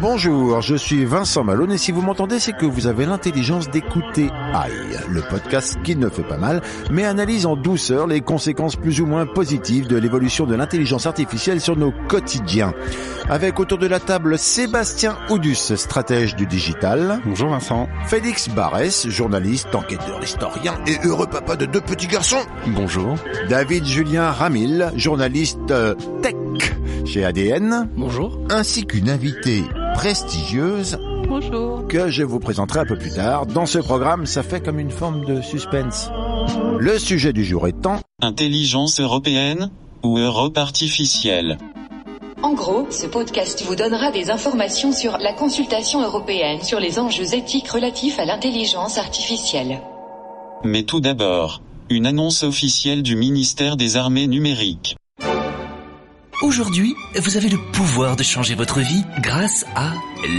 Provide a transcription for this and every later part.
Bonjour, je suis Vincent Malone et si vous m'entendez, c'est que vous avez l'intelligence d'écouter AI, le podcast qui ne fait pas mal, mais analyse en douceur les conséquences plus ou moins positives de l'évolution de l'intelligence artificielle sur nos quotidiens. Avec autour de la table Sébastien Oudus, stratège du digital. Bonjour Vincent. Félix Barès, journaliste, enquêteur, historien et heureux papa de deux petits garçons. Bonjour. David Julien Ramil, journaliste euh, tech chez ADN. Bonjour. Ainsi qu'une invitée prestigieuse Bonjour. que je vous présenterai un peu plus tard. Dans ce programme, ça fait comme une forme de suspense. Le sujet du jour étant Intelligence européenne ou Europe artificielle En gros, ce podcast vous donnera des informations sur la consultation européenne sur les enjeux éthiques relatifs à l'intelligence artificielle. Mais tout d'abord, une annonce officielle du ministère des Armées numériques. Aujourd'hui, vous avez le pouvoir de changer votre vie grâce à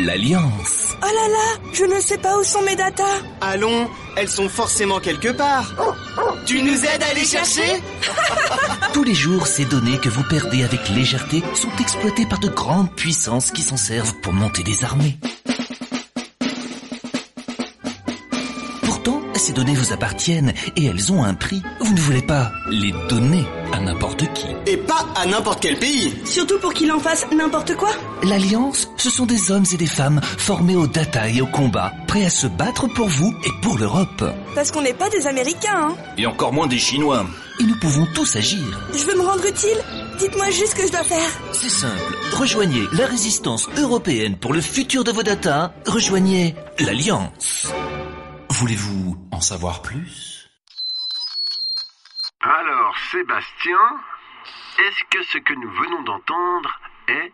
l'Alliance. Oh là là, je ne sais pas où sont mes datas. Allons, elles sont forcément quelque part. Tu nous aides à les chercher Tous les jours, ces données que vous perdez avec légèreté sont exploitées par de grandes puissances qui s'en servent pour monter des armées. Ces données vous appartiennent et elles ont un prix. Vous ne voulez pas les donner à n'importe qui. Et pas à n'importe quel pays. Surtout pour qu'il en fasse n'importe quoi. L'Alliance, ce sont des hommes et des femmes formés au data et au combat, prêts à se battre pour vous et pour l'Europe. Parce qu'on n'est pas des Américains, hein. Et encore moins des Chinois. Et nous pouvons tous agir. Je veux me rendre utile. Dites-moi juste ce que je dois faire. C'est simple. Rejoignez la résistance européenne pour le futur de vos data. Rejoignez l'Alliance. Voulez-vous en savoir plus? Alors, Sébastien, est-ce que ce que nous venons d'entendre est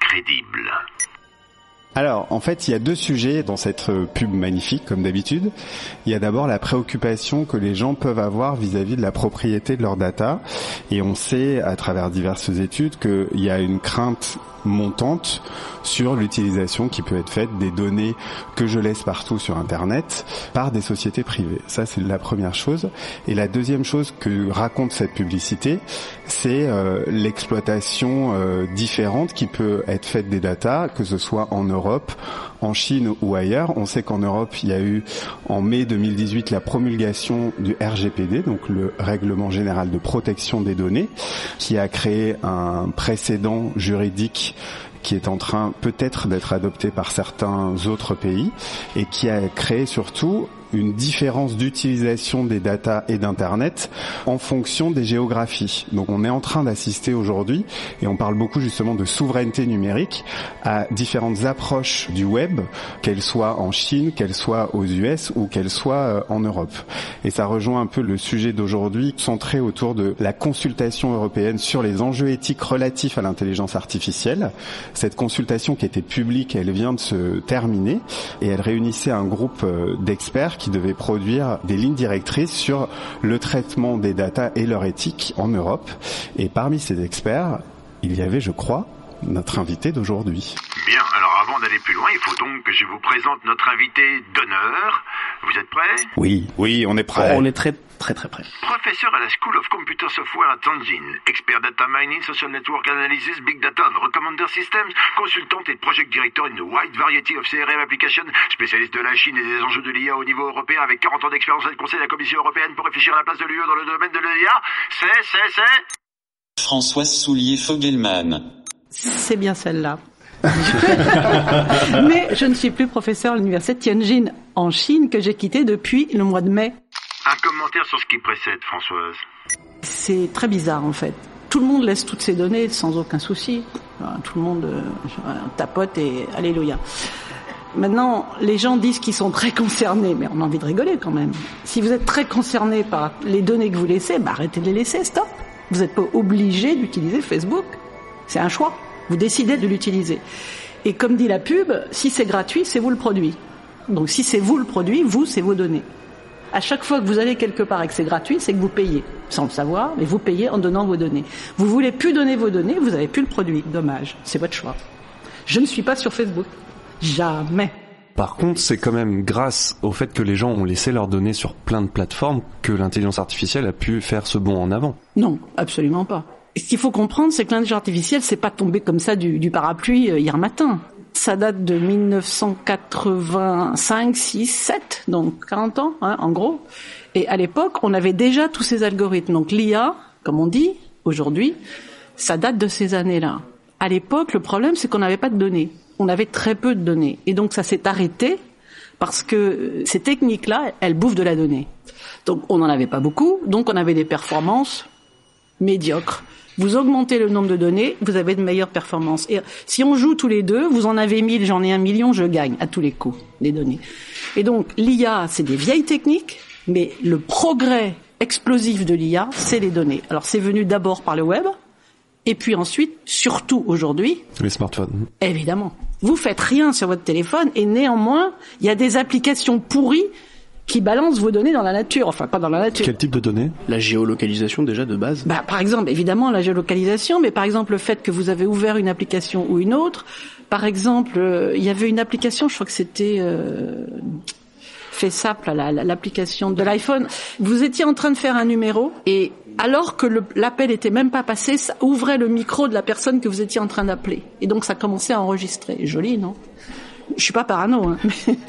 crédible? Alors, en fait, il y a deux sujets dans cette euh, pub magnifique, comme d'habitude. Il y a d'abord la préoccupation que les gens peuvent avoir vis-à-vis de la propriété de leurs data. Et on sait, à travers diverses études, qu'il y a une crainte montante sur l'utilisation qui peut être faite des données que je laisse partout sur Internet par des sociétés privées. Ça, c'est la première chose. Et la deuxième chose que raconte cette publicité, c'est euh, l'exploitation euh, différente qui peut être faite des data, que ce soit en Europe, en Chine ou ailleurs. On sait qu'en Europe, il y a eu en mai 2018 la promulgation du RGPD, donc le Règlement général de protection des données, qui a créé un précédent juridique qui est en train peut-être d'être adopté par certains autres pays et qui a créé surtout une différence d'utilisation des data et d'internet en fonction des géographies. Donc on est en train d'assister aujourd'hui et on parle beaucoup justement de souveraineté numérique à différentes approches du web, qu'elles soient en Chine, qu'elles soient aux US ou qu'elles soient euh, en Europe. Et ça rejoint un peu le sujet d'aujourd'hui centré autour de la consultation européenne sur les enjeux éthiques relatifs à l'intelligence artificielle. Cette consultation qui était publique, elle vient de se terminer et elle réunissait un groupe euh, d'experts qui devait produire des lignes directrices sur le traitement des data et leur éthique en Europe. Et parmi ces experts, il y avait, je crois, notre invité d'aujourd'hui. Avant d'aller plus loin, il faut donc que je vous présente notre invité d'honneur. Vous êtes prêts? Oui, oui, on est prêt. On est très très très prêt. Professeur à la School of Computer Software à Tianjin, expert data mining, social network analysis, big data and recommender systems, consultante et project director in a wide variety of CRM applications, spécialiste de la Chine et des enjeux de l'IA au niveau européen avec 40 ans d'expérience à le Conseil de la Commission européenne pour réfléchir à la place de l'UE dans le domaine de l'IA. C'est, c'est, c'est... Françoise Soulier-Fogelman. C'est bien celle-là. Mais je ne suis plus professeur à l'université Tianjin en Chine que j'ai quitté depuis le mois de mai. Un commentaire sur ce qui précède, Françoise. C'est très bizarre en fait. Tout le monde laisse toutes ses données sans aucun souci. Tout le monde euh, tapote et alléluia. Maintenant, les gens disent qu'ils sont très concernés, mais on a envie de rigoler quand même. Si vous êtes très concerné par les données que vous laissez, bah arrêtez de les laisser, stop. Vous n'êtes pas obligé d'utiliser Facebook. C'est un choix. Vous décidez de l'utiliser. Et comme dit la pub, si c'est gratuit, c'est vous le produit. Donc si c'est vous le produit, vous, c'est vos données. À chaque fois que vous allez quelque part et que c'est gratuit, c'est que vous payez. Sans le savoir, mais vous payez en donnant vos données. Vous voulez plus donner vos données, vous n'avez plus le produit. Dommage. C'est votre choix. Je ne suis pas sur Facebook. Jamais. Par contre, c'est quand même grâce au fait que les gens ont laissé leurs données sur plein de plateformes que l'intelligence artificielle a pu faire ce bond en avant. Non, absolument pas. Ce qu'il faut comprendre, c'est que l'intelligence artificielle, c'est pas tombé comme ça du, du parapluie euh, hier matin. Ça date de 1985, 6, 7, donc 40 ans, hein, en gros. Et à l'époque, on avait déjà tous ces algorithmes. Donc l'IA, comme on dit aujourd'hui, ça date de ces années-là. À l'époque, le problème, c'est qu'on n'avait pas de données on avait très peu de données. Et donc ça s'est arrêté parce que ces techniques-là, elles bouffent de la donnée. Donc on n'en avait pas beaucoup, donc on avait des performances médiocres. Vous augmentez le nombre de données, vous avez de meilleures performances. Et si on joue tous les deux, vous en avez mille, j'en ai un million, je gagne à tous les coups les données. Et donc l'IA, c'est des vieilles techniques, mais le progrès explosif de l'IA, c'est les données. Alors c'est venu d'abord par le web, et puis ensuite, surtout aujourd'hui, les smartphones. Évidemment. Vous faites rien sur votre téléphone et néanmoins, il y a des applications pourries qui balancent vos données dans la nature. Enfin, pas dans la nature. Quel type de données? La géolocalisation déjà de base? Bah, par exemple, évidemment la géolocalisation, mais par exemple le fait que vous avez ouvert une application ou une autre. Par exemple, euh, il y avait une application, je crois que c'était euh, FaceApp, l'application de l'iPhone. Vous étiez en train de faire un numéro et alors que l'appel était même pas passé, ça ouvrait le micro de la personne que vous étiez en train d'appeler. Et donc ça commençait à enregistrer. Joli, non? Je suis pas parano. Hein.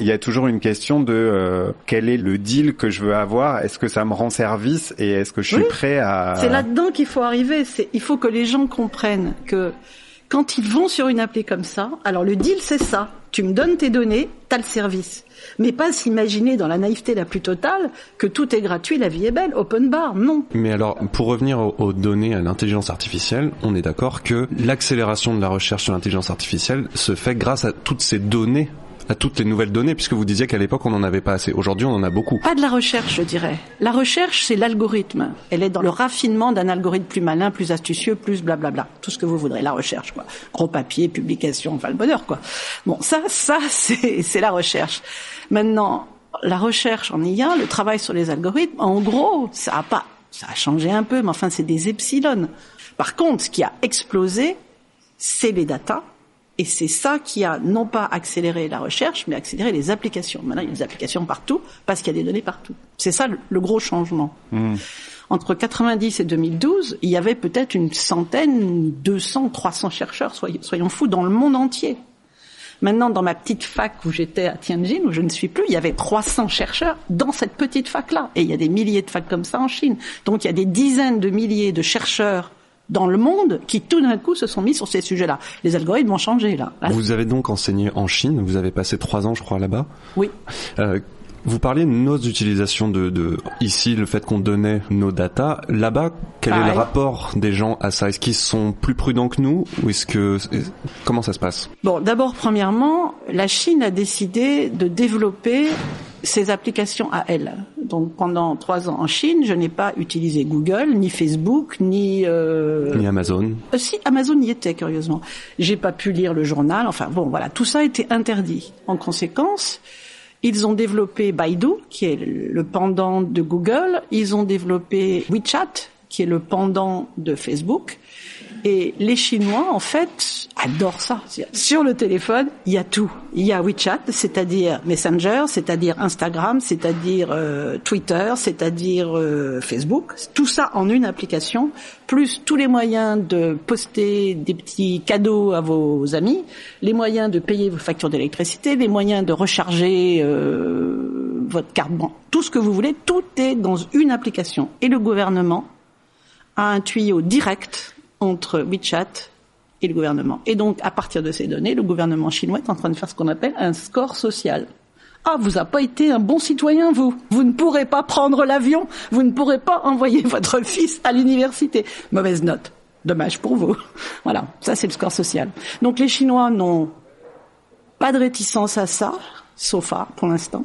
Il y a toujours une question de euh, quel est le deal que je veux avoir? Est-ce que ça me rend service? Et est-ce que je suis prêt à. C'est là-dedans qu'il faut arriver. C'est il faut que les gens comprennent que quand ils vont sur une appli comme ça, alors le deal c'est ça. Tu me donnes tes données, t'as le service mais pas s'imaginer dans la naïveté la plus totale que tout est gratuit, la vie est belle, open bar, non. Mais alors, pour revenir aux, données, à l'intelligence artificielle, on est d'accord que l'accélération de la recherche sur l'intelligence artificielle se fait grâce à toutes ces données à toutes les nouvelles données, puisque vous disiez qu'à l'époque on n'en avait pas assez. Aujourd'hui, on en a beaucoup. Pas de la recherche, je dirais. La recherche, c'est l'algorithme. Elle est dans le raffinement d'un algorithme plus malin, plus astucieux, plus blablabla. Tout ce que vous voudrez. La recherche, quoi. Gros papier, publication, enfin le bonheur, quoi. Bon, ça, ça, c'est la recherche. Maintenant, la recherche en IA, le travail sur les algorithmes, en gros, ça a pas, ça a changé un peu, mais enfin, c'est des epsilon. Par contre, ce qui a explosé, c'est les datas, et c'est ça qui a non pas accéléré la recherche, mais accéléré les applications. Maintenant, il y a des applications partout parce qu'il y a des données partout. C'est ça le, gros changement. Mmh. Entre 90 et 2012, il y avait peut-être une centaine, 200, 300 chercheurs, soyons fous, dans le monde entier. Maintenant, dans ma petite fac où j'étais à Tianjin, où je ne suis plus, il y avait 300 chercheurs dans cette petite fac-là. Et il y a des milliers de facs comme ça en Chine. Donc il y a des dizaines de milliers de chercheurs dans le monde qui tout d'un coup se sont mis sur ces sujets-là. Les algorithmes vont changer là. Vous avez donc enseigné en Chine, vous avez passé trois ans je crois là-bas. Oui. Euh, vous parliez de nos utilisations de, de ici, le fait qu'on donnait nos datas. Là-bas, quel est le rapport des gens à ça? Est-ce qu'ils sont plus prudents que nous ou est-ce que comment ça se passe? Bon, d'abord, premièrement, la Chine a décidé de développer ses applications à elle. Donc pendant trois ans en Chine, je n'ai pas utilisé Google, ni Facebook, ni euh... ni Amazon. Euh, si Amazon y était curieusement. J'ai pas pu lire le journal. Enfin bon, voilà, tout ça a été interdit. En conséquence, ils ont développé Baidu, qui est le pendant de Google. Ils ont développé WeChat, qui est le pendant de Facebook. Et les Chinois, en fait, adorent ça. Sur le téléphone, il y a tout. Il y a WeChat, c'est-à-dire Messenger, c'est-à-dire Instagram, c'est-à-dire euh, Twitter, c'est-à-dire euh, Facebook. Tout ça en une application, plus tous les moyens de poster des petits cadeaux à vos amis, les moyens de payer vos factures d'électricité, les moyens de recharger euh, votre carte banque, tout ce que vous voulez, tout est dans une application. Et le gouvernement a un tuyau direct entre WeChat et le gouvernement. Et donc, à partir de ces données, le gouvernement chinois est en train de faire ce qu'on appelle un score social. Ah, vous n'avez pas été un bon citoyen, vous. Vous ne pourrez pas prendre l'avion. Vous ne pourrez pas envoyer votre fils à l'université. Mauvaise note. Dommage pour vous. Voilà, ça c'est le score social. Donc les Chinois n'ont pas de réticence à ça, sauf à, pour l'instant.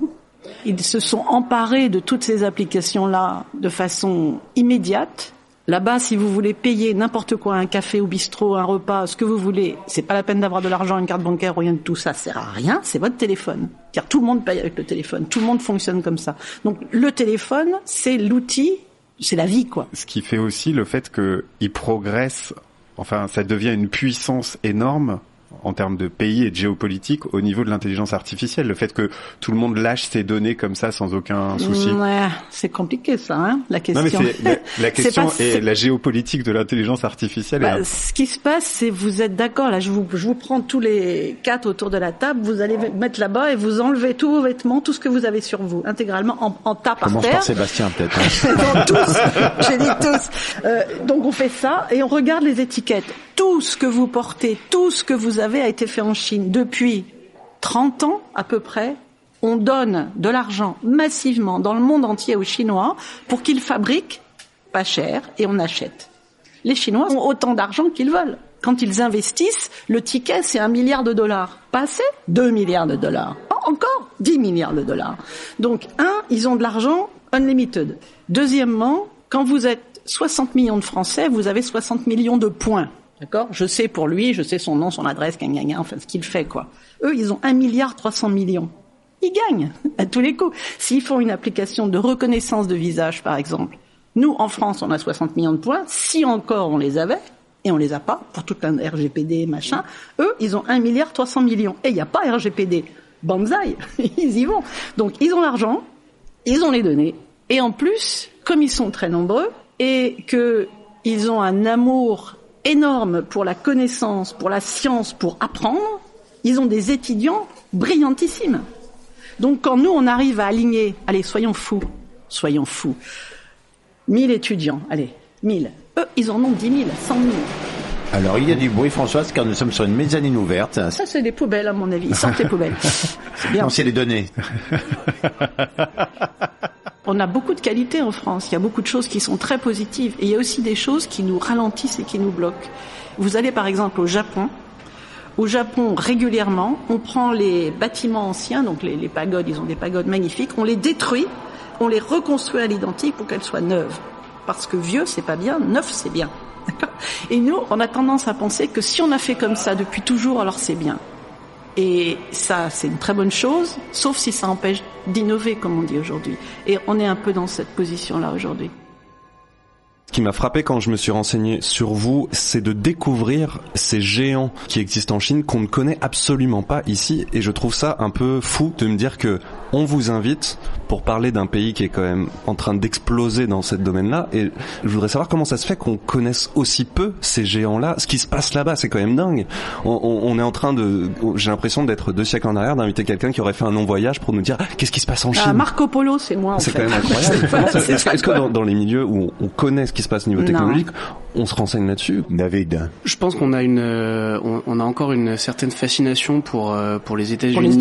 Ils se sont emparés de toutes ces applications-là de façon immédiate. Là-bas, si vous voulez payer n'importe quoi, un café au bistrot, un repas, ce que vous voulez, c'est pas la peine d'avoir de l'argent, une carte bancaire, rien de tout ça, sert à rien, c'est votre téléphone. Car tout le monde paye avec le téléphone, tout le monde fonctionne comme ça. Donc le téléphone, c'est l'outil, c'est la vie, quoi. Ce qui fait aussi le fait qu'il progresse, enfin, ça devient une puissance énorme en termes de pays et de géopolitique au niveau de l'intelligence artificielle. Le fait que tout le monde lâche ses données comme ça sans aucun souci. Ouais, c'est compliqué ça, hein, la question. Non, mais la, la, question pas, est, la géopolitique de l'intelligence artificielle. Bah, Ce qui se passe, c'est vous êtes d'accord. Là, je vous, je vous prends tous les quatre autour de la table. Vous allez mettre là-bas et vous enlevez tous vos vêtements, tout ce que vous avez sur vous, intégralement en, en tas par Commence terre. par Sébastien peut-être. Hein. tous, j'ai dit tous. Euh, donc on fait ça et on regarde les étiquettes. Tout ce que vous portez, tout ce que vous avez a été fait en Chine depuis 30 ans à peu près. On donne de l'argent massivement dans le monde entier aux Chinois pour qu'ils fabriquent pas cher et on achète. Les Chinois ont autant d'argent qu'ils veulent. Quand ils investissent, le ticket c'est un milliard de dollars. Pas assez 2 milliards de dollars. Encore 10 milliards de dollars. Donc un, ils ont de l'argent unlimited. Deuxièmement, quand vous êtes 60 millions de Français, vous avez 60 millions de points. D'accord? Je sais pour lui, je sais son nom, son adresse, gna, gna, enfin ce qu'il fait, quoi. Eux, ils ont 1 milliard 300 millions. Ils gagnent à tous les coups. S'ils font une application de reconnaissance de visage, par exemple, nous, en France, on a 60 millions de points. Si encore on les avait, et on les a pas, pour tout un RGPD, machin, eux, ils ont 1 milliard 300 millions. Et il n'y a pas RGPD. Banzai, ils y vont. Donc, ils ont l'argent, ils ont les données, et en plus, comme ils sont très nombreux, et qu'ils ont un amour énorme pour la connaissance, pour la science, pour apprendre, ils ont des étudiants brillantissimes. Donc quand nous, on arrive à aligner, allez, soyons fous, soyons fous, 1000 étudiants, allez, 1000, eux, ils en ont 10 000, 100 000. Alors il y a du bruit Françoise car nous sommes sur une mezzanine ouverte. Ça c'est des poubelles à mon avis, ils sortent les poubelles. C'est bien. Non, c'est les données. On a beaucoup de qualités en France. Il y a beaucoup de choses qui sont très positives. Et il y a aussi des choses qui nous ralentissent et qui nous bloquent. Vous allez par exemple au Japon. Au Japon, régulièrement, on prend les bâtiments anciens, donc les, pagodes, ils ont des pagodes magnifiques, on les détruit, on les reconstruit à l'identique pour qu'elles soient neuves. Parce que vieux, c'est pas bien, neuf, c'est bien. Et nous, on a tendance à penser que si on a fait comme ça depuis toujours, alors c'est bien. Et ça, c'est une très bonne chose, sauf si ça empêche d'innover, comme on dit aujourd'hui. Et on est un peu dans cette position-là aujourd'hui. Ce qui m'a frappé quand je me suis renseigné sur vous, c'est de découvrir ces géants qui existent en Chine qu'on ne connaît absolument pas ici. Et je trouve ça un peu fou de me dire que on vous invite pour parler d'un pays qui est quand même en train d'exploser dans ce domaine-là. Et je voudrais savoir comment ça se fait qu'on connaisse aussi peu ces géants-là. Ce qui se passe là-bas, c'est quand même dingue. On, on, on, est en train de, j'ai l'impression d'être deux siècles en arrière, d'inviter quelqu'un qui aurait fait un long voyage pour nous dire qu'est-ce qui se passe en Chine? Ah, Marco Polo, c'est moi. En c'est quand même incroyable. Est-ce est que dans, dans, les milieux où on connaît ce qui se passe au niveau Non. technologique, on se renseigne là-dessus? David. Je pense qu'on a une, euh, on, on a encore une certaine fascination pour euh, pour les États-Unis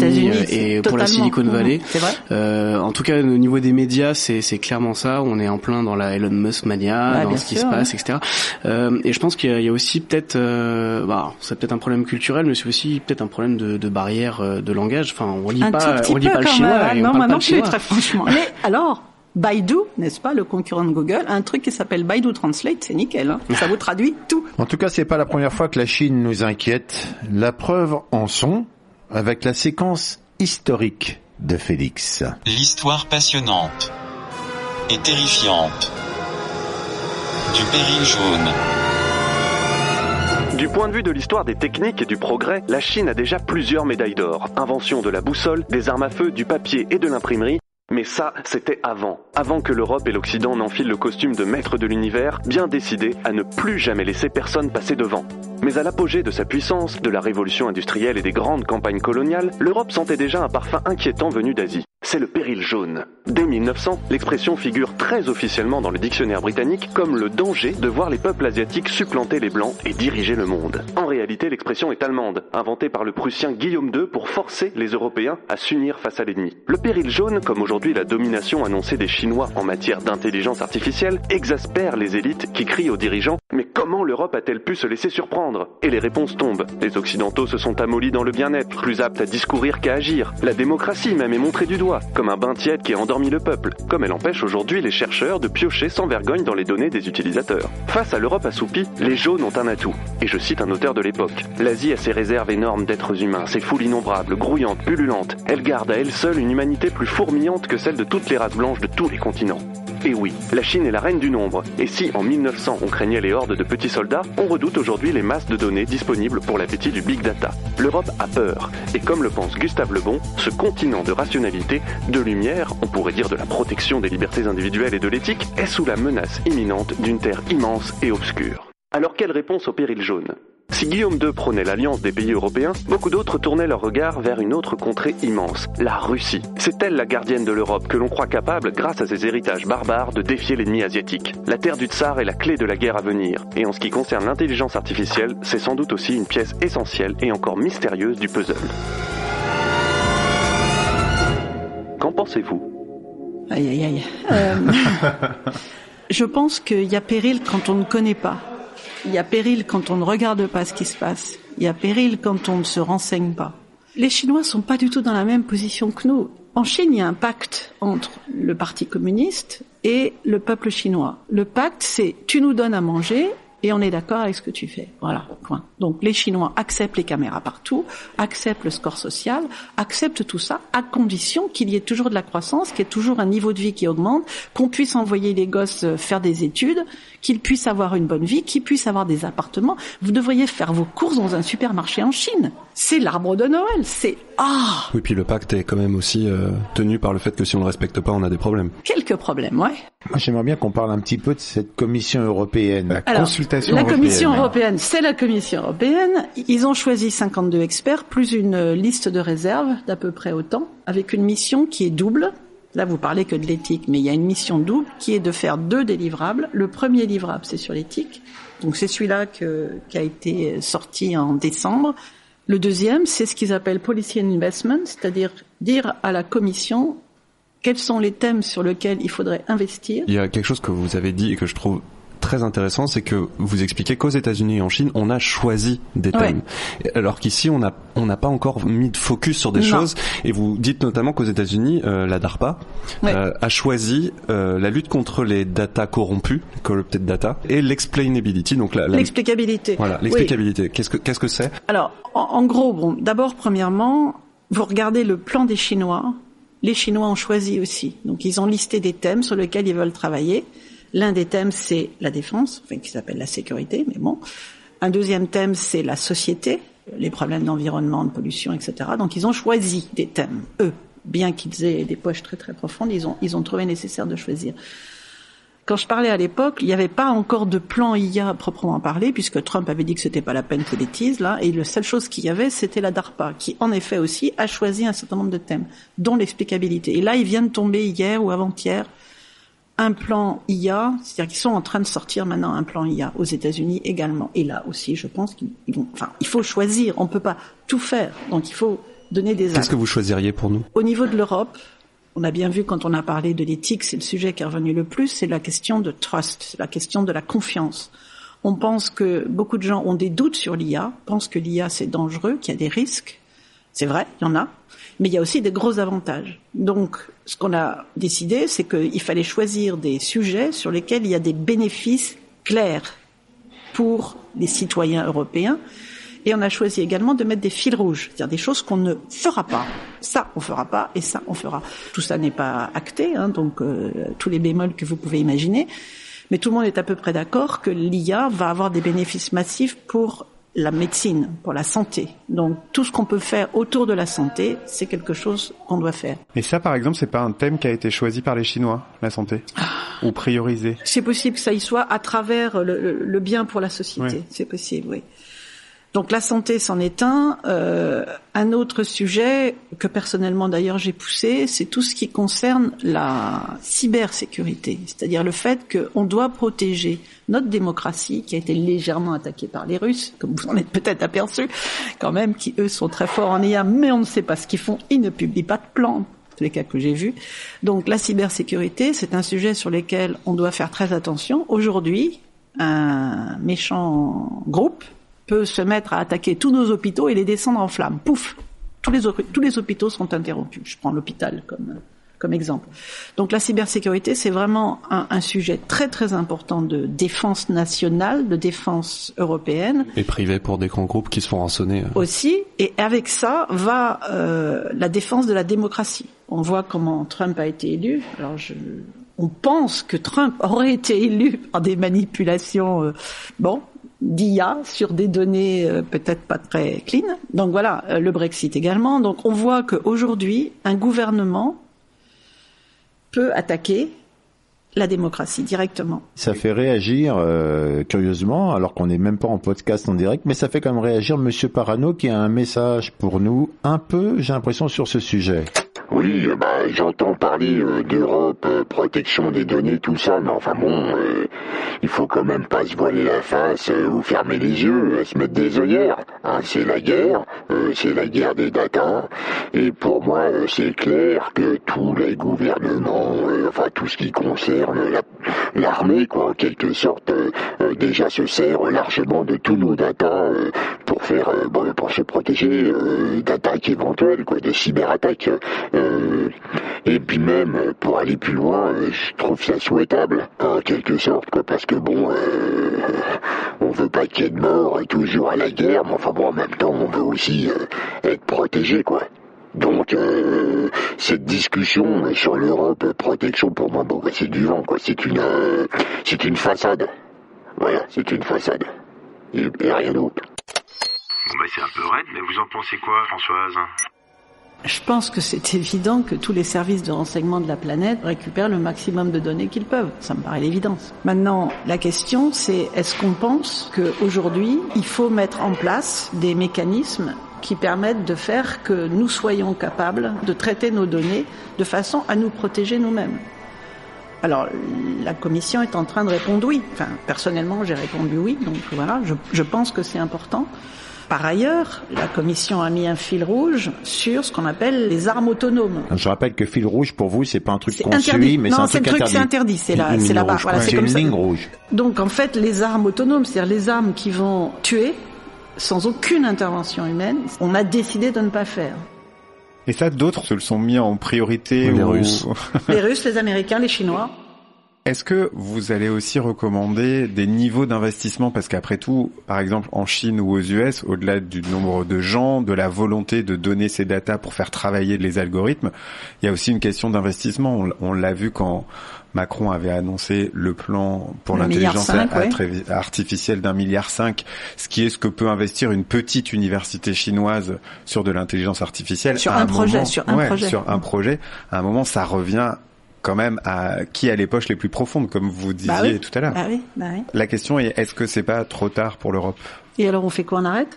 et pour la. Silicon Valley. C'est vrai. Euh, en tout cas, au niveau des médias, c'est c'est clairement ça. On est en plein dans la Elon Musk mania, Ouais, dans ce qui sûr, se passe, etc. Euh, et je pense qu'il y, a- il y a aussi peut-être, euh, bah, c'est peut-être un problème culturel, mais c'est aussi peut-être un problème de, de barrière euh, de langage. Enfin, on lit un pas, on lit pas le chinois même. et on non, parle pas non le plus, chinois. très franchement. Mais alors, Baidu, n'est-ce pas, le concurrent de Google, a un truc qui s'appelle Baidu Translate, c'est nickel. Hein. Ça vous traduit tout. En tout cas, c'est pas la première fois que la Chine nous inquiète. La preuve en sont avec la séquence historique de Félix. L'histoire passionnante et terrifiante du péril jaune. Du point de vue de l'histoire des techniques et du progrès, la Chine a déjà plusieurs médailles d'or. Invention de la boussole, des armes à feu, du papier et de l'imprimerie. Mais ça, c'était avant. Avant que l'Europe et l'Occident n'enfilent le costume de maître de l'univers, bien décidés à ne plus jamais laisser personne passer devant. Mais à l'apogée de sa puissance, de la révolution industrielle et des grandes campagnes coloniales, l'Europe sentait déjà un parfum inquiétant venu d'Asie. c'est le péril jaune. Dès 1900, l'expression figure très officiellement dans le dictionnaire britannique comme le danger de voir les peuples asiatiques supplanter les blancs et diriger le monde. En réalité, l'expression est allemande, inventée par le prussien Guillaume II pour forcer les Européens à s'unir face à l'ennemi. Le péril jaune, comme aujourd'hui la domination annoncée des Chinois en matière d'intelligence artificielle, exaspère les élites qui crient aux dirigeants Mais comment l'Europe a-t-elle pu se laisser surprendre? Et les réponses tombent. Les Occidentaux se sont amollis dans le bien-être, plus aptes à discourir qu'à agir. La démocratie même est montrée du doigt, comme un bain tiède qui a endormi le peuple, comme elle empêche aujourd'hui les chercheurs de piocher sans vergogne dans les données des utilisateurs. Face à l'Europe assoupie, les jaunes ont un atout. Et je cite un auteur de l'époque. L'Asie a ses réserves énormes d'êtres humains, ses foules innombrables, grouillantes, pullulantes. Elle garde à elle seule une humanité plus fourmillante que celle de toutes les races blanches de tous les continents. Et oui, la Chine est la reine du nombre. Et si en 1900 on craignait les hordes de petits soldats, on redoute aujourd'hui les masses de données disponibles pour l'appétit du big data. L'Europe a peur. Et comme le pense Gustave Le Bon, ce continent de rationalité, de lumière, on pourrait dire de la protection des libertés individuelles et de l'éthique, est sous la menace imminente d'une terre immense et obscure. Alors quelle réponse au péril jaune? Si Guillaume II prônait l'alliance des pays européens, beaucoup d'autres tournaient leur regard vers une autre contrée immense, la Russie. C'est elle la gardienne de l'Europe que l'on croit capable, grâce à ses héritages barbares, de défier l'ennemi asiatique. La terre du tsar est la clé de la guerre à venir, et en ce qui concerne l'intelligence artificielle, c'est sans doute aussi une pièce essentielle et encore mystérieuse du puzzle. Qu'en pensez-vous? Aïe aïe aïe. Euh, je pense qu'il y a péril quand on ne connaît pas. Il y a péril quand on ne regarde pas ce qui se passe. Il y a péril quand on ne se renseigne pas. Les Chinois sont pas du tout dans la même position que nous. En Chine, il y a un pacte entre le Parti communiste et le peuple chinois. Le pacte, c'est tu nous donnes à manger et on est d'accord avec ce que tu fais. Voilà, point. Donc les Chinois acceptent les caméras partout, acceptent le score social, acceptent tout ça à condition qu'il y ait toujours de la croissance, qu'il y ait toujours un niveau de vie qui augmente, qu'on puisse envoyer les gosses faire des études, qu'ils puissent avoir une bonne vie, qu'ils puissent avoir des appartements. Vous devriez faire vos courses dans un supermarché en Chine. C'est l'arbre de Noël. C'est ah. Oui, puis le pacte est quand même aussi euh, tenu par le fait que si on ne le respecte pas, on a des problèmes. Quelques problèmes, ouais. Moi, j'aimerais bien qu'on parle un petit peu de cette commission européenne, la Alors, consultation La européenne. Commission européenne, c'est la Commission européenne. Ils ont choisi 52 experts, plus une liste de réserves d'à peu près autant, avec une mission qui est double. Là, vous parlez que de l'éthique, mais il y a une mission double qui est de faire deux délivrables. Le premier livrable, c'est sur l'éthique. Donc c'est celui-là qui a été sorti en décembre. Le deuxième, c'est ce qu'ils appellent policy and investment, c'est-à-dire dire à la Commission quels sont les thèmes sur lesquels il faudrait investir. Il y a quelque chose que vous avez dit et que je trouve très intéressant, c'est que vous expliquez qu'aux États-Unis et en Chine, on a choisi des Ouais. thèmes, alors qu'ici, on n'a on n'a pas encore mis de focus sur des Non. choses. Et vous dites notamment qu'aux États-Unis, euh, la DARPA Ouais. euh, a choisi euh, la lutte contre les data corrompus, corrupted data, et l'explainability, donc la, la- L'explicabilité. Voilà, Oui. l'explicabilité. Qu'est-ce que qu'est-ce que c'est? Alors, en, en gros, bon, d'abord, premièrement, vous regardez le plan des Chinois. Les Chinois ont choisi aussi. Donc, ils ont listé des thèmes sur lesquels ils veulent travailler. L'un des thèmes, c'est la défense, enfin, qui s'appelle la sécurité, mais bon. Un deuxième thème, c'est la société, les problèmes d'environnement, de pollution, etc. Donc, ils ont choisi des thèmes, eux. Bien qu'ils aient des poches très très profondes, ils ont, ils ont trouvé nécessaire de choisir. Quand je parlais à l'époque, il n'y avait pas encore de plan IA à proprement parler, puisque Trump avait dit que c'était pas la peine que teases, là, et la seule chose qu'il y avait, c'était la DARPA, qui, en effet aussi, a choisi un certain nombre de thèmes, dont l'explicabilité. Et là, il vient de tomber hier ou avant-hier un plan IA, c'est-à-dire qu'ils sont en train de sortir maintenant un plan IA aux États-Unis également. Et là aussi, je pense qu'ils vont, enfin, il faut choisir, on peut pas tout faire, donc il faut donner des Qu'est-ce que vous choisiriez pour nous? Au niveau de l'Europe, on a bien vu quand on a parlé de l'éthique, c'est le sujet qui est revenu le plus, c'est la question de trust, c'est la question de la confiance. On pense que beaucoup de gens ont des doutes sur l'IA, pensent que l'IA c'est dangereux, qu'il y a des risques. C'est vrai, il y en a, mais il y a aussi des gros avantages. Donc, ce qu'on a décidé, c'est qu'il fallait choisir des sujets sur lesquels il y a des bénéfices clairs pour les citoyens européens. Et on a choisi également de mettre des fils rouges, c'est-à-dire des choses qu'on ne fera pas. Ça, on fera pas, et ça, on fera. Tout ça n'est pas acté, hein, donc euh, tous les bémols que vous pouvez imaginer. Mais tout le monde est à peu près d'accord que l'IA va avoir des bénéfices massifs pour la médecine, pour la santé. Donc tout ce qu'on peut faire autour de la santé, c'est quelque chose qu'on doit faire. Et ça, par exemple, c'est pas un thème qui a été choisi par les Chinois, la santé, ou priorisé? C'est possible que ça y soit à travers le, le- le bien pour la société. Oui. C'est possible, oui. Donc la santé c'en est un. Euh, un autre sujet que personnellement d'ailleurs j'ai poussé, c'est tout ce qui concerne la cybersécurité, c'est-à-dire le fait qu'on doit protéger notre démocratie qui a été légèrement attaquée par les Russes, comme vous en êtes peut-être aperçu, quand même, qui eux sont très forts en IA, mais on ne sait pas ce qu'ils font, ils ne publient pas de plan, les cas que j'ai vus. Donc la cybersécurité, c'est un sujet sur lequel on doit faire très attention. Aujourd'hui, un méchant groupe peut se mettre à attaquer tous nos hôpitaux et les descendre en flammes. Pouf tous les, tous les hôpitaux sont interrompus. Je prends l'hôpital comme, comme exemple. Donc la cybersécurité, c'est vraiment un, un, sujet très très important de défense nationale, de défense européenne. Et privé pour des grands groupes qui se font rançonner. Aussi, et avec ça va euh, la défense de la démocratie. On voit comment Trump a été élu. Alors je, on pense que Trump aurait été élu par des manipulations. Euh, bon, d'IA sur des données euh, peut-être pas très clean. Donc voilà, euh, le Brexit également. Donc on voit qu'aujourd'hui, un gouvernement peut attaquer la démocratie directement. Ça fait réagir, euh, curieusement, alors qu'on n'est même pas en podcast en direct, mais ça fait quand même réagir Monsieur Parano qui a un message pour nous, un peu, j'ai l'impression, sur ce sujet. Oui, bah, j'entends parler euh, d'Europe, euh, protection des données, tout ça, mais enfin bon, euh, il faut quand même pas se voiler la face ou fermer les yeux, se mettre des œillères. Hein, c'est la guerre, c'est la guerre des data, et pour moi, c'est clair que tous les gouvernements, enfin tout ce qui concerne l'armée, quoi, en quelque sorte, déjà se sert largement de tous nos data pour faire, bon, pour se protéger d'attaques éventuelles, quoi, de cyberattaques. Euh, et puis même, pour aller plus loin, euh, je trouve ça souhaitable, en quelque sorte, quoi, parce que bon, euh, on veut pas qu'il y ait de morts et toujours à la guerre, mais enfin bon, en même temps, on veut aussi être protégé, quoi. Donc cette discussion sur l'Europe protection pour moi bon bah, c'est du vent quoi c'est une c'est une façade voilà c'est une façade et, et rien d'autre. Bon bah c'est un peu raide mais vous en pensez quoi Françoise? Je pense que c'est évident que tous les services de renseignement de la planète récupèrent le maximum de données qu'ils peuvent. Ça me paraît l'évidence. Maintenant, la question, c'est est-ce qu'on pense qu'aujourd'hui, il faut mettre en place des mécanismes qui permettent de faire que nous soyons capables de traiter nos données de façon à nous protéger nous-mêmes? Alors, la commission est en train de répondre oui. Enfin, personnellement, j'ai répondu oui. Donc voilà, je, je pense que c'est important. Par ailleurs, la Commission a mis un fil rouge sur ce qu'on appelle les armes autonomes. Je rappelle que fil rouge pour vous, c'est pas un truc qu'on suit, mais c'est un truc interdit. C'est interdit, c'est là, c'est là-bas. Voilà, c'est une ligne rouge. Donc en fait, les armes autonomes, c'est-à-dire les armes qui vont tuer sans aucune intervention humaine, on a décidé de ne pas faire. Et ça, d'autres se le sont mis en priorité. Les Russes. les Russes, les Américains, les Chinois. Est-ce que vous allez aussi recommander des niveaux d'investissement? Parce qu'après tout, par exemple en Chine ou aux US, au-delà du nombre de gens, de la volonté de donner ces datas pour faire travailler les algorithmes, il y a aussi une question d'investissement. On, l'a vu quand Macron avait annoncé le plan pour l'intelligence artificielle d'un milliard cinq, ce qui est ce que peut investir une petite université chinoise sur de l'intelligence artificielle. Sur un, projet, sur un projet. Sur un projet. À un moment, ça revient quand même à qui a les poches les plus profondes, comme vous bah disiez tout à l'heure. Bah oui, bah oui. La question est est-ce que c'est pas trop tard pour l'Europe? Et alors on fait quoi? On arrête?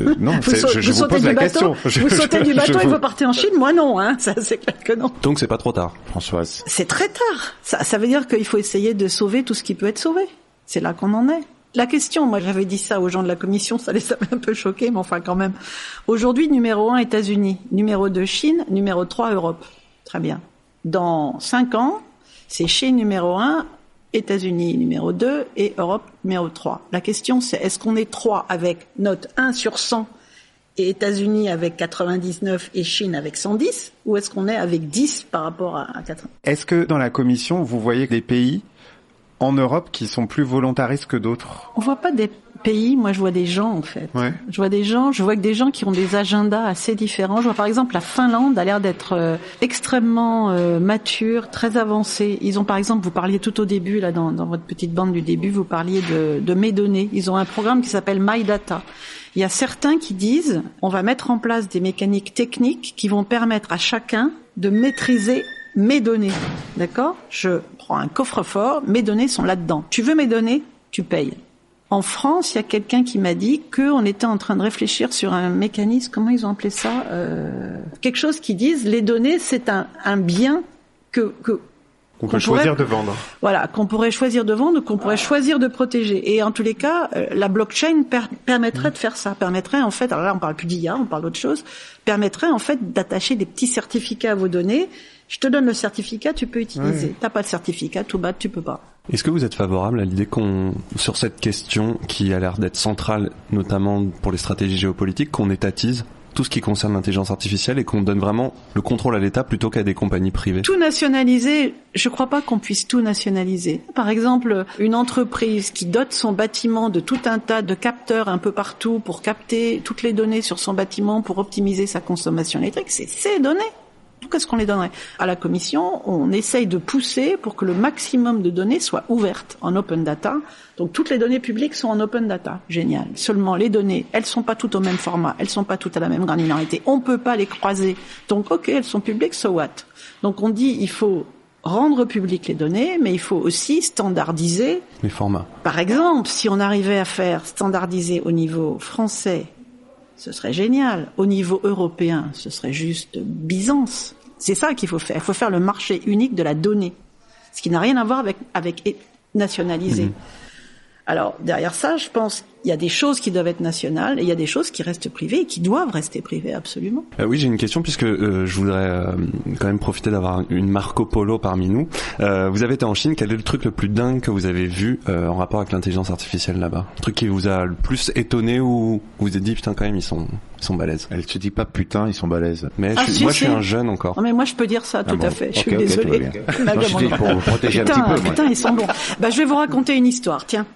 Euh, Non, vous, je, je vous, pose la question. vous sautez du bateau et vous partez en Chine? Moi non, hein, ça c'est clair que non. Donc c'est pas trop tard, Françoise. C'est très tard. Ça, ça veut dire qu'il faut essayer de sauver tout ce qui peut être sauvé. C'est là qu'on en est. La question, moi j'avais dit ça aux gens de la commission, ça les avait un peu choqués, mais enfin quand même. Aujourd'hui, numéro un États-Unis, numéro 2 Chine, numéro 3 Europe. Très bien. Dans cinq ans, c'est Chine numéro un, États-Unis numéro 2 et Europe numéro 3. La question c'est est-ce qu'on est 3 avec note 1 sur 100 et États-Unis avec 99 et Chine avec 110 ou est-ce qu'on est avec 10 par rapport à 80 Est-ce que dans la commission vous voyez des pays en Europe qui sont plus volontaristes que d'autres? On voit pas des pays, moi je vois des gens en fait. Je vois des gens, je vois que des gens qui ont des agendas assez différents. Je vois par exemple la Finlande a l'air d'être euh, extrêmement euh, mature, très avancée. Ils ont par exemple, vous parliez tout au début là dans, dans votre petite bande du début, vous parliez de, de mes données. Ils ont un programme qui s'appelle My Data. Il y a certains qui disent on va mettre en place des mécaniques techniques qui vont permettre à chacun de maîtriser mes données. D'accord? Je prends un coffre-fort, mes données sont là-dedans. Tu veux mes données Tu payes. En France, il y a quelqu'un qui m'a dit qu'on était en train de réfléchir sur un mécanisme, comment ils ont appelé ça euh, Quelque chose qui disent les données, c'est un, un bien que, que qu'on peut choisir de vendre. Voilà, qu'on pourrait choisir de vendre, qu'on pourrait choisir de protéger. Et en tous les cas, euh, la blockchain per permettrait de faire ça. Permettrait en fait, alors là on parle plus d'IA, on parle d'autre chose, permettrait en fait d'attacher des petits certificats à vos données. Je te donne le certificat, tu peux utiliser. T'as pas de certificat, tout bas, tu peux pas. Est-ce que vous êtes favorable à l'idée qu'on, sur cette question qui a l'air d'être centrale, notamment pour les stratégies géopolitiques, qu'on étatise tout ce qui concerne l'intelligence artificielle et qu'on donne vraiment le contrôle à l'État plutôt qu'à des compagnies privées? Tout nationaliser, je crois pas qu'on puisse tout nationaliser. Par exemple, une entreprise qui dote son bâtiment de tout un tas de capteurs un peu partout pour capter toutes les données sur son bâtiment pour optimiser sa consommation électrique, c'est ces données. Qu'est-ce qu'on les donnerait? À la Commission, on essaye de pousser pour que le maximum de données soient ouvertes en open data. Donc toutes les données publiques sont en open data. Génial. Seulement les données, elles sont pas toutes au même format, elles sont pas toutes à la même granularité. On peut pas les croiser. Donc ok, elles sont publiques, so what? Donc on dit il faut rendre publiques les données, mais il faut aussi standardiser. Les formats. Par exemple, si on arrivait à faire standardiser au niveau français, ce serait génial. Au niveau européen, ce serait juste Byzance. C'est ça qu'il faut faire. Il faut faire le marché unique de la donnée, ce qui n'a rien à voir avec, avec nationaliser. Mmh. Alors derrière ça, je pense qu'il y a des choses qui doivent être nationales et il y a des choses qui restent privées et qui doivent rester privées absolument. Euh, oui, j'ai une question puisque euh, je voudrais euh, quand même profiter d'avoir une Marco Polo parmi nous. Euh, vous avez été en Chine, quel est le truc le plus dingue que vous avez vu euh, en rapport avec l'intelligence artificielle là-bas? Le truc qui vous a le plus étonné ou vous vous êtes dit putain quand même ils sont ils sont balèzes? Elle se dit pas putain, ils sont balèzes. Mais Ah, je suis- si, moi si. je suis un jeune encore. Non, mais moi je peux dire ça tout bon. à fait. Je suis ok, désolée. tout Non, mon pour vous protéger un putain, petit peu, moi. Putain, ils sont bons. bah, je vais vous raconter une histoire. Tiens.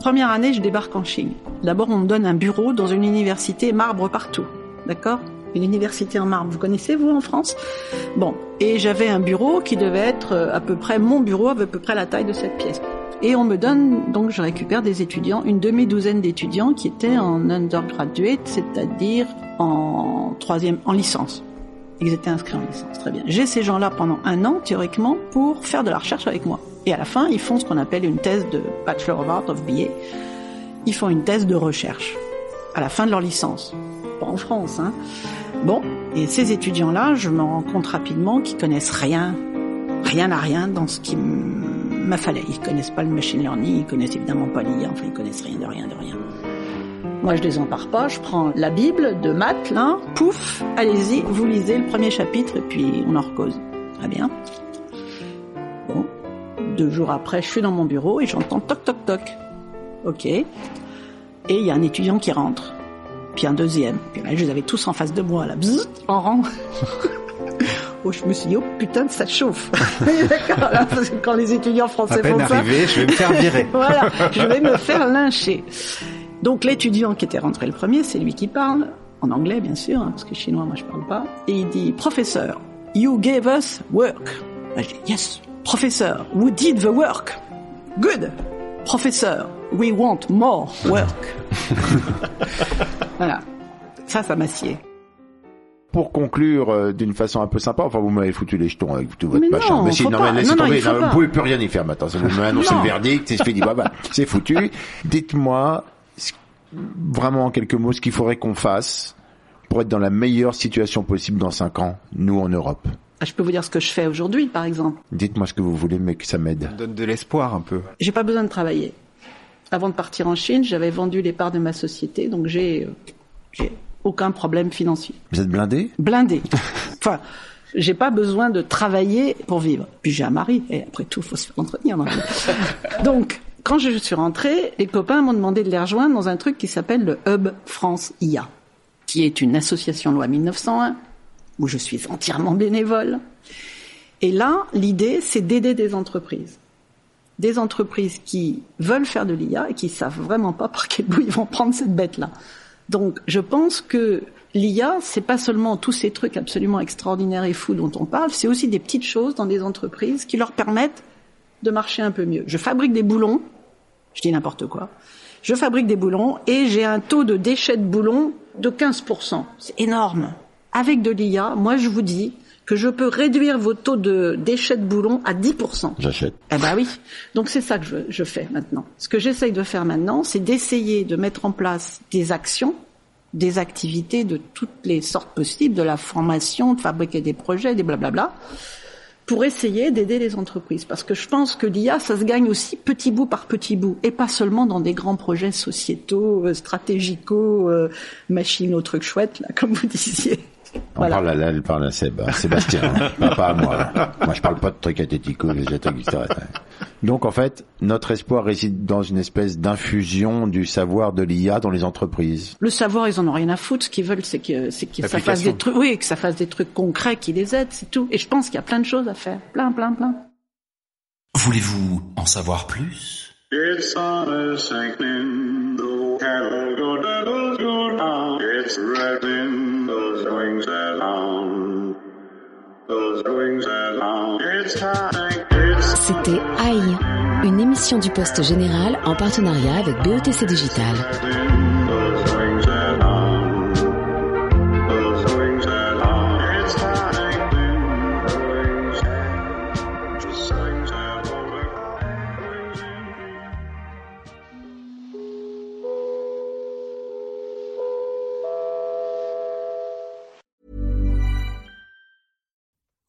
Première année, je débarque en Chine. D'abord, on me donne un bureau dans une université marbre partout. D'accord? Une université en marbre. Vous connaissez, vous, en France? Bon. Et j'avais un bureau qui devait être euh, à peu près, mon bureau à peu près la taille de cette pièce. Et on me donne, donc je récupère des étudiants, une demi-douzaine d'étudiants qui étaient en undergraduate, c'est-à-dire en troisième, en licence. Ils étaient inscrits en licence, très bien. J'ai ces gens-là pendant un an, théoriquement, pour faire de la recherche avec moi. Et à la fin, ils font ce qu'on appelle une thèse de Bachelor of Art of BA. Ils font une thèse de recherche à la fin de leur licence. Pas en France, hein. Bon, et ces étudiants-là, je me rends compte rapidement qu'ils connaissent rien, rien à rien dans ce qui m'a fallait. Ils connaissent pas le machine learning, ils connaissent évidemment pas l'IA, enfin ils connaissent rien de rien de rien. Moi, je les empare pas, je prends la Bible de maths, là, pouf, allez-y, vous lisez le premier chapitre et puis on en recose. Très bien. Bon. Deux jours après, je suis dans mon bureau et j'entends toc toc toc. Ok. Et il y a un étudiant qui rentre. Puis un deuxième. Puis là, je les avais tous en face de moi, là, bzzz, en rang. oh, je me suis dit, oh putain, ça chauffe. D'accord, là, parce que quand les étudiants français À peine font ça. je vais me faire virer. voilà, je vais me faire lyncher. Donc l'étudiant qui était rentré le premier, c'est lui qui parle, en anglais bien sûr, hein, parce que chinois moi je parle pas, et il dit Professeur, you gave us work. Je dis Yes, Professeur, who did the work? Good. Professeur, we want more work. voilà, ça, ça m'assied. Pour conclure euh, d'une façon un peu sympa, enfin vous m'avez foutu les jetons avec tout votre Mais machin. non, mais si, non, pas. mais laissez Non, non, tomber, non, vous pouvez plus rien y faire maintenant. Vous m'annoncez Non. le verdict, c'est fini, bah, bah, c'est foutu. Dites-moi vraiment en quelques mots ce qu'il faudrait qu'on fasse pour être dans la meilleure situation possible dans cinq ans, nous en Europe. Ah, Je peux vous dire ce que je fais aujourd'hui, par exemple. Dites-moi ce que vous voulez, mais que ça m'aide. Donne de l'espoir un peu. J'ai pas besoin de travailler. Avant de partir en Chine, j'avais vendu les parts de ma société, donc j'ai euh, j'ai aucun problème financier. Vous êtes blindé? Blindé. enfin, j'ai pas besoin de travailler pour vivre. Puis j'ai un mari, et après tout, faut se faire entretenir. donc, quand je suis rentrée, les copains m'ont demandé de les rejoindre dans un truc qui s'appelle le Hub France IA, qui est une association loi 1901 où je suis entièrement bénévole. Et là, l'idée, c'est d'aider des entreprises. Des entreprises qui veulent faire de l'IA et qui savent vraiment pas par quel bout ils vont prendre cette bête-là. Donc, je pense que l'IA, c'est pas seulement tous ces trucs absolument extraordinaires et fous dont on parle, c'est aussi des petites choses dans des entreprises qui leur permettent de marcher un peu mieux. Je fabrique des boulons, je dis n'importe quoi. Je fabrique des boulons et j'ai un taux de déchets de boulons de 15%. C'est énorme. Avec de l'IA, moi je vous dis que je peux réduire vos taux de déchets de boulons à 10%. J'achète. Eh ben oui. Donc c'est ça que je, je fais maintenant. Ce que j'essaye de faire maintenant, c'est d'essayer de mettre en place des actions, des activités de toutes les sortes possibles, de la formation, de fabriquer des projets, des blablabla, pour essayer d'aider les entreprises. Parce que je pense que l'IA, ça se gagne aussi petit bout par petit bout, et pas seulement dans des grands projets sociétaux, euh, stratégicaux, euh, machines trucs chouettes, là, comme vous disiez. On parle à elle parle à Seb, à Sébastien, hein. pas, à moi. Moi, je parle pas de trucs athético, etc. Donc, en fait, notre espoir réside dans une espèce d'infusion du savoir de l'IA dans les entreprises. Le savoir, ils en ont rien à foutre. Ce qu'ils veulent, c'est que, c'est que ça fasse des trucs, oui, que ça fasse des trucs concrets qui les aident, c'est tout. Et je pense qu'il y a plein de choses à faire. Plein, plein, plein. Voulez-vous en savoir plus? It's on a sinking, those wings. It's time, it's C'était Aïe, une émission du Poste Général en partenariat avec BETC Digital.